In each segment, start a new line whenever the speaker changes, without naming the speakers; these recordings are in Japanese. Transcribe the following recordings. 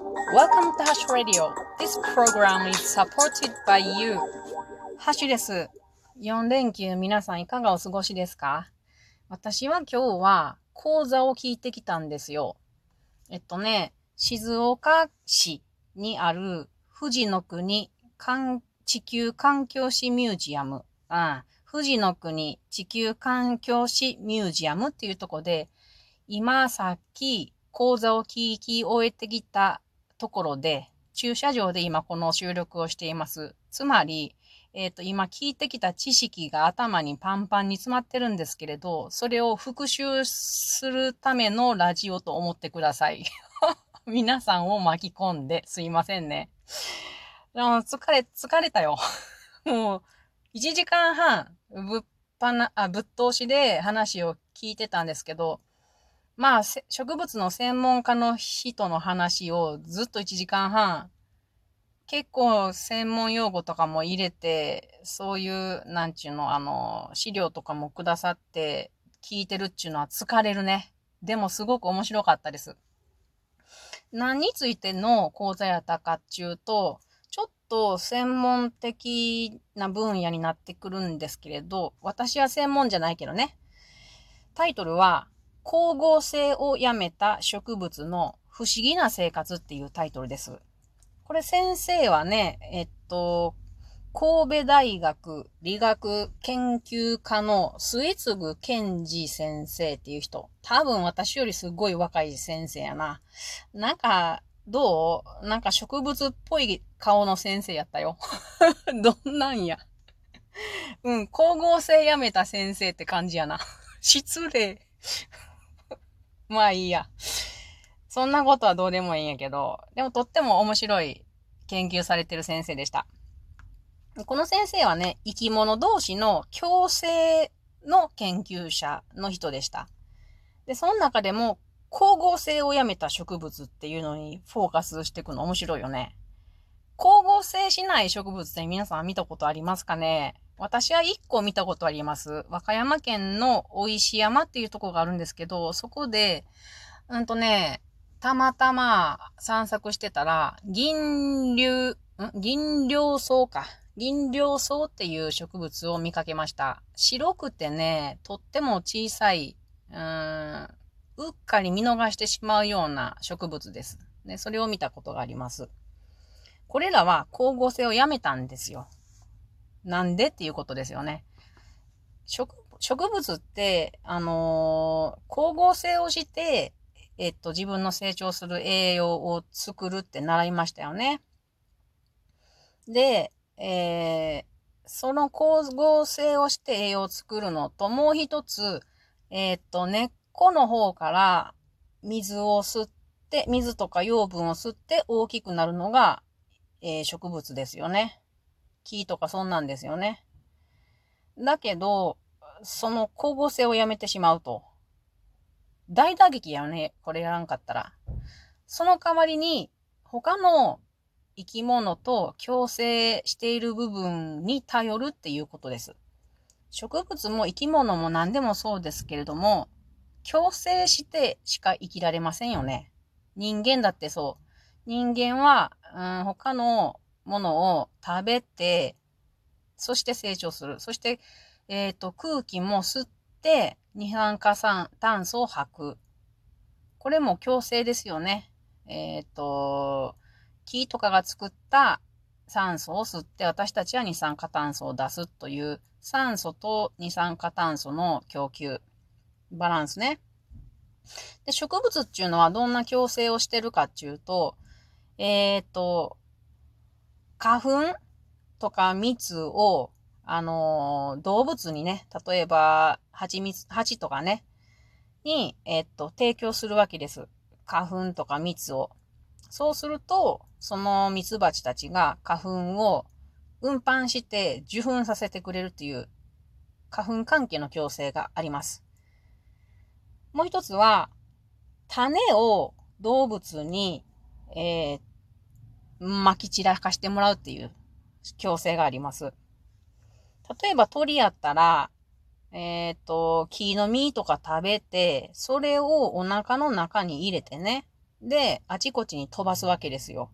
Welcome to Hash Radio. This program is supported by you. ハッシュです。4連休皆さんいかがお過ごしですか？私は今日は講座を聞いてきたんですよ。えっとね、静岡市にある富士の国地球環境史ミュージアム、うん、富士の国地球環境史ミュージアムっていうとこで、今さっき講座を聞き終えてきたところで、駐車場で今この収録をしています。つまり、えっ、ー、と、今聞いてきた知識が頭にパンパンに詰まってるんですけれど、それを復習するためのラジオと思ってください。皆さんを巻き込んですいませんね。疲れ、疲れたよ。もう、1時間半、ぶっぱな、あ、ぶっ通しで話を聞いてたんですけど、まあ、植物の専門家の人の話をずっと1時間半、結構専門用語とかも入れて、そういう、なんちゅうの、あの、資料とかもくださって聞いてるっちゅうのは疲れるね。でもすごく面白かったです。何についての講座やったかっちゅうと、ちょっと専門的な分野になってくるんですけれど、私は専門じゃないけどね。タイトルは、光合成をやめた植物の不思議な生活っていうタイトルです。これ先生はね、えっと、神戸大学理学研究科の末次健二先生っていう人。多分私よりすごい若い先生やな。なんか、どう？なんか植物っぽい顔の先生やったよ。どんなんや。うん、光合成やめた先生って感じやな。失礼。まあいいや。そんなことはどうでもいいんやけど、でもとっても面白い研究されてる先生でした。この先生はね、生き物同士の共生の研究者の人でした。で、その中でも光合成をやめた植物っていうのにフォーカスしていくの面白いよね。光合成しない植物って皆さん見たことありますかね？私は一個見たことあります。和歌山県の大石山っていうとこがあるんですけど、そこで、うんとね、たまたま散策してたら、銀流、ん銀量草か。銀量草っていう植物を見かけました。白くてね、とっても小さい、うーん、うっかり見逃してしまうような植物です。ね、それを見たことがあります。これらは光合成をやめたんですよ。なんでっていうことですよね。植物って、あのー、光合成をして、えっと、自分の成長する栄養を作るって習いましたよね。で、えー、その光合成をして栄養を作るのと、もう一つ、えー、っと、根っこの方から水を吸って、水とか養分を吸って大きくなるのが、えー、植物ですよね。木とかそんなんですよね。だけど、その光合成をやめてしまうと。大打撃やね、これやらんかったら。その代わりに、他の生き物と共生している部分に頼るっていうことです。植物も生き物も何でもそうですけれども、共生してしか生きられませんよね。人間だってそう。人間は、うん、他のものを食べて、そして成長する。そして、えっ、ー、と、空気も吸って、二酸化酸炭素を吐く。これも共生ですよね。えっ、ー、と、木とかが作った酸素を吸って私たちは二酸化炭素を出すという酸素と二酸化炭素の供給。バランスね。で植物っていうのはどんな共生をしてるかっていうと、えっ、ー、と、花粉とか蜜を、あのー、動物にね、例えば、蜂蜜、蜂とかね、に、えっと、提供するわけです。花粉とか蜜を。そうすると、その蜜蜂たちが花粉を運搬して受粉させてくれるっていう花粉関係の共生があります。もう一つは、種を動物に、えー、撒き散らかしてもらうっていう強制があります。例えば鳥やったら、えっ、ー、と、木の実とか食べて、それをお腹の中に入れてね、で、あちこちに飛ばすわけですよ。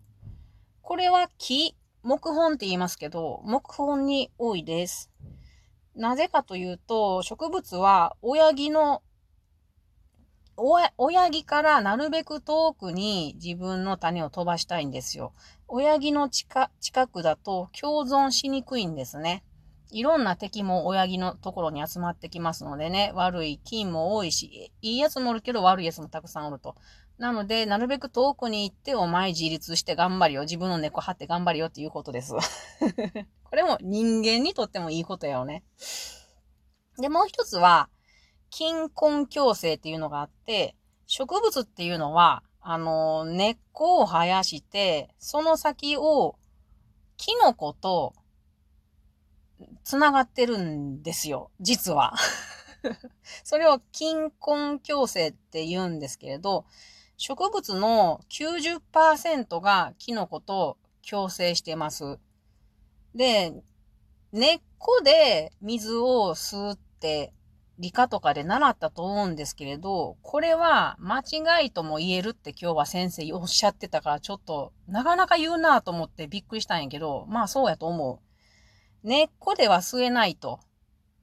これは木、木本って言いますけど、木本に多いです。なぜかというと、植物は親木の、親木からなるべく遠くに自分の種を飛ばしたいんですよ。親木の近くだと共存しにくいんですね。いろんな敵も親木のところに集まってきますのでね、悪い菌も多いし、いいやつもおるけど悪いやつもたくさんおると。なので、なるべく遠くに行って、お前自立して頑張るよ。自分の猫張って頑張るよっていうことです。これも人間にとってもいいことやよね。で、もう一つは、菌根共生っていうのがあって、植物っていうのは、あの、根っこを生やして、その先を、キノコと、繋がってるんですよ。実は。それを菌根共生って言うんですけれど、植物の90%がキノコと共生してます。で、根っこで水を吸って理科とかで習ったと思うんですけれど、これは間違いとも言えるって今日は先生おっしゃってたからちょっとなかなか言うなと思ってびっくりしたんやけど、まあそうやと思う。根っこでは吸えないと。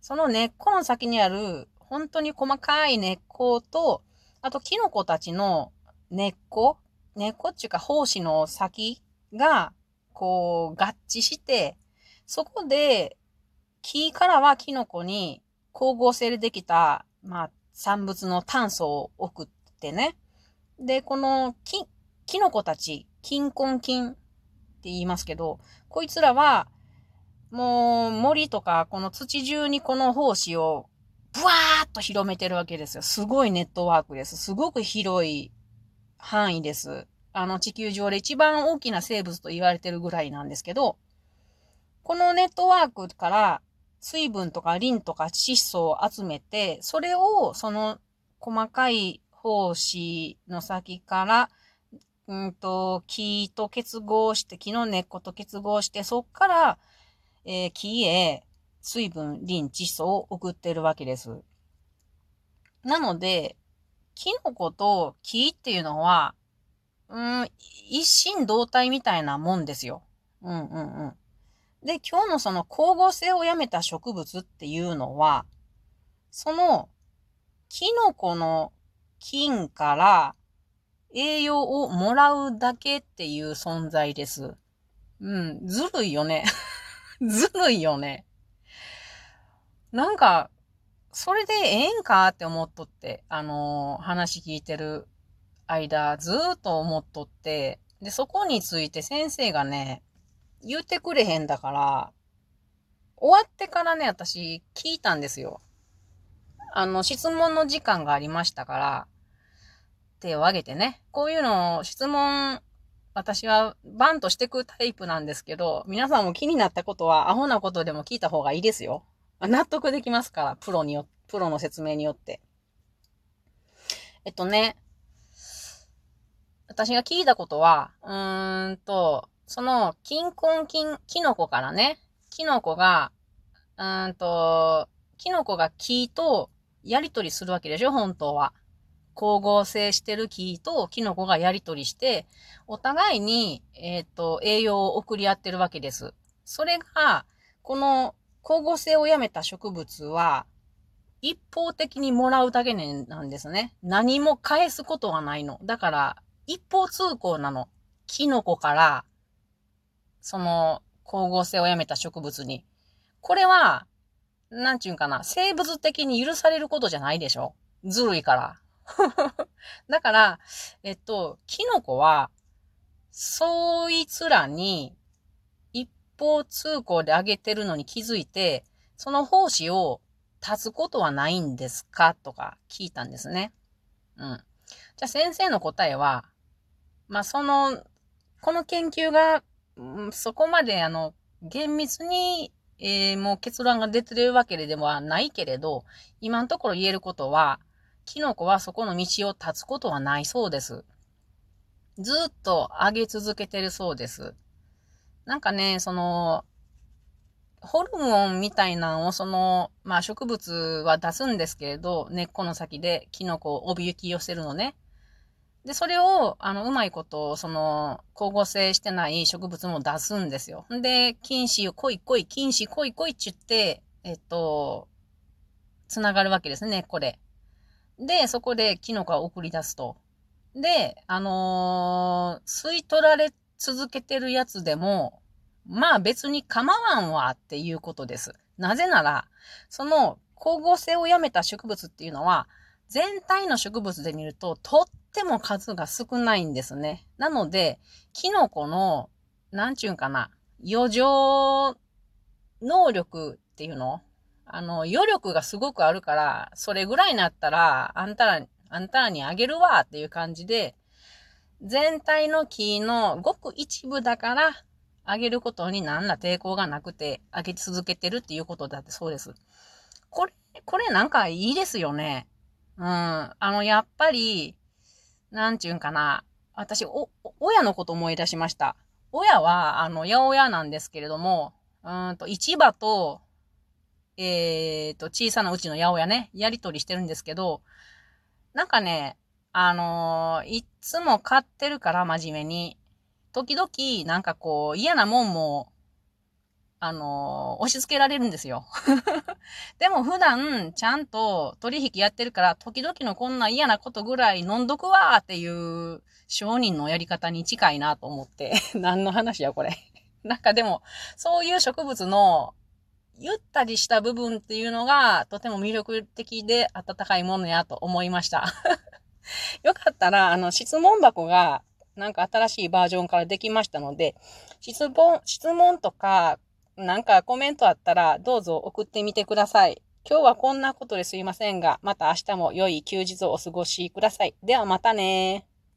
その根っこの先にある本当に細かい根っことあとキノコたちの根っこ根っこっていうか胞子の先が、こう、合致して、そこで、木からはキノコに光合成でできた、まあ、産物の炭素を送ってね。で、このキ、キノコたち、金根菌って言いますけど、こいつらは、もう森とかこの土中にこの胞子をブワーッと広めてるわけですよ。すごいネットワークです。すごく広い範囲です。あの地球上で一番大きな生物と言われてるぐらいなんですけど、このネットワークから水分とかリンとか窒素を集めて、それをその細かい胞子の先から、うんと、木と結合して、木の根っこと結合して、そっから、えー、木へ水分、リン、窒素を送ってるわけです。なので、キノコと木っていうのは、うん、一心同体みたいなもんですよ。うんうんうん。で、今日のその光合成をやめた植物っていうのは、その、キノコの菌から栄養をもらうだけっていう存在です。うん、ずるいよね。ずるいよね。なんか、それでええんかって思っとって、あのー、話聞いてる間、ずーっと思っとって、で、そこについて先生がね、言ってくれへんだから、終わってからね、私聞いたんですよ。あの、質問の時間がありましたから、手を挙げてね、こういうのを質問、私はバンとしてくタイプなんですけど、皆さんも気になったことはアホなことでも聞いた方がいいですよ。納得できますから、プロによ、プロの説明によって。えっとね、私が聞いたことは、うーんと、その、金根菌、キノコからね、キノコが、うんと、キノコが木とやりとりするわけでしょ、本当は。光合成してる木とキノコがやりとりして、お互いに、えっ、ー、と、栄養を送り合ってるわけです。それが、この光合成をやめた植物は、一方的にもらうだけなんですね。何も返すことはないの。だから、一方通行なの。キノコから、その、光合成をやめた植物に。これは、なんちゅうんかな、生物的に許されることじゃないでしょ？ずるいから。だから、えっと、キノコは、そいつらに一方通行で上げてるのに気づいて、その奉仕を立つことはないんですか？とか聞いたんですね。うん。じゃあ先生の答えは、まあ、その、この研究が、うん、そこまであの、厳密に、えー、もう結論が出てるわけではないけれど、今のところ言えることは、キノコはそこの道を立つことはないそうです。ずっと上げ続けてるそうです。なんかね、その、ホルモンみたいなのをその、まあ植物は出すんですけれど、根っこの先でキノコをおびき寄せるのね。で、それを、あの、うまいこと、その、光合成してない植物も出すんですよ。で、菌糸を来い来い、菌糸来い来いって言って、えっと、つながるわけですね、これ。で、そこでキノコを送り出すと。で、あのー、吸い取られ続けてるやつでも、まあ別に構わんわっていうことです。なぜなら、その光合成をやめた植物っていうのは、全体の植物で見ると、とっても数が少ないんですね。なので、キノコの、なんちゅうんかな、余剰能力っていうのあの、余力がすごくあるから、それぐらいになったら、あんたら、あんたらにあげるわっていう感じで、全体の木のごく一部だから、あげることに何ら抵抗がなくて、あげ続けてるっていうことだってそうです。これ、これなんかいいですよね。うん。あの、やっぱり、なんちゅうんかな。私、お、親のこと思い出しました。親は、あの、八百屋なんですけれども、うんと、市場と、えーと、小さなうちの八百屋ね、やりとりしてるんですけど、なんかね、あのー、いつも買ってるから真面目に、時々、なんかこう、嫌なもんもあの、押し付けられるんですよ。でも普段、ちゃんと取引やってるから、時々のこんな嫌なことぐらい飲んどくわーっていう商人のやり方に近いなと思って。何の話や、これ。なんかでも、そういう植物の、ゆったりした部分っていうのが、とても魅力的で温かいものやと思いました。よかったら、あの、質問箱が、なんか新しいバージョンからできましたので、質問、質問とか、なんかコメントあったらどうぞ送ってみてください。今日はこんなことですいませんが、また明日も良い休日をお過ごしください。ではまたね